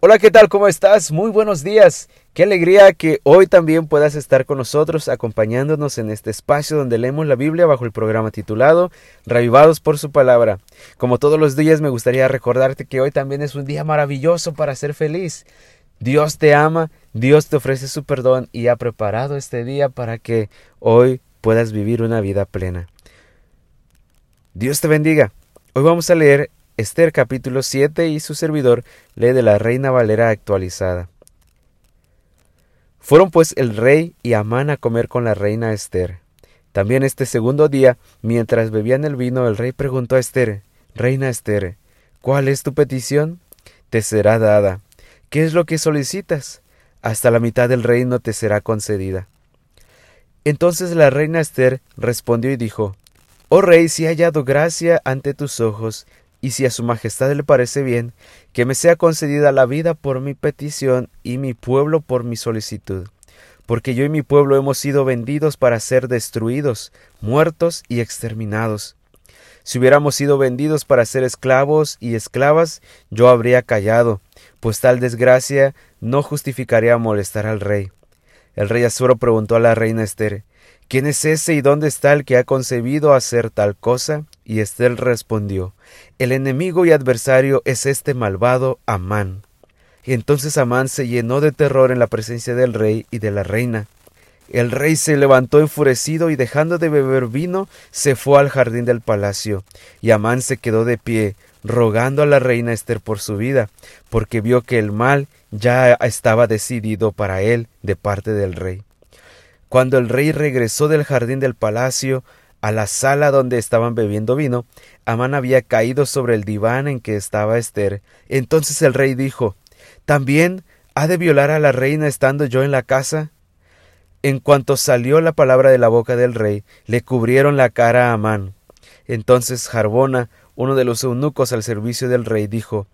Hola, ¿qué tal? ¿Cómo estás? Muy buenos días. Qué alegría que hoy también puedas estar con nosotros acompañándonos en este espacio donde leemos la Biblia bajo el programa titulado Revivados por su palabra. Como todos los días me gustaría recordarte que hoy también es un día maravilloso para ser feliz. Dios te ama, Dios te ofrece su perdón y ha preparado este día para que hoy puedas vivir una vida plena. Dios te bendiga. Hoy vamos a leer Esther capítulo 7 y su servidor lee de la Reina Valera actualizada. Fueron pues el rey y Amán a comer con la reina Esther. También este segundo día, mientras bebían el vino, el rey preguntó a Esther, Reina Esther, ¿cuál es tu petición? Te será dada. ¿Qué es lo que solicitas? Hasta la mitad del reino te será concedida. Entonces la reina Esther respondió y dijo, Oh rey, si he hallado gracia ante tus ojos, y si a su majestad le parece bien, que me sea concedida la vida por mi petición y mi pueblo por mi solicitud, porque yo y mi pueblo hemos sido vendidos para ser destruidos, muertos y exterminados. Si hubiéramos sido vendidos para ser esclavos y esclavas, yo habría callado, pues tal desgracia no justificaría molestar al rey. El rey Asuero preguntó a la reina Esther, ¿Quién es ese y dónde está el que ha concebido hacer tal cosa? Y Esther respondió, El enemigo y adversario es este malvado Amán. Y entonces Amán se llenó de terror en la presencia del rey y de la reina. El rey se levantó enfurecido y dejando de beber vino, se fue al jardín del palacio, y Amán se quedó de pie, rogando a la reina Esther por su vida, porque vio que el mal ya estaba decidido para él de parte del rey. Cuando el rey regresó del jardín del palacio a la sala donde estaban bebiendo vino, Amán había caído sobre el diván en que estaba Esther. Entonces el rey dijo ¿También ha de violar a la reina estando yo en la casa? En cuanto salió la palabra de la boca del rey, le cubrieron la cara a Amán. Entonces Jarbona, uno de los eunucos al servicio del rey, dijo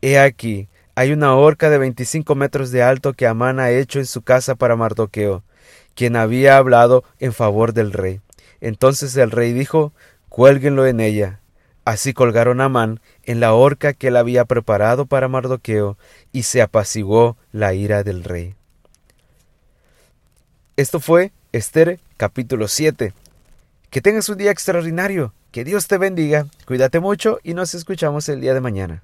He aquí, hay una horca de veinticinco metros de alto que Amán ha hecho en su casa para Mardoqueo quien había hablado en favor del rey. Entonces el rey dijo, cuélguenlo en ella. Así colgaron a Amán en la horca que él había preparado para Mardoqueo, y se apaciguó la ira del rey. Esto fue Esther capítulo 7. Que tengas un día extraordinario, que Dios te bendiga, cuídate mucho y nos escuchamos el día de mañana.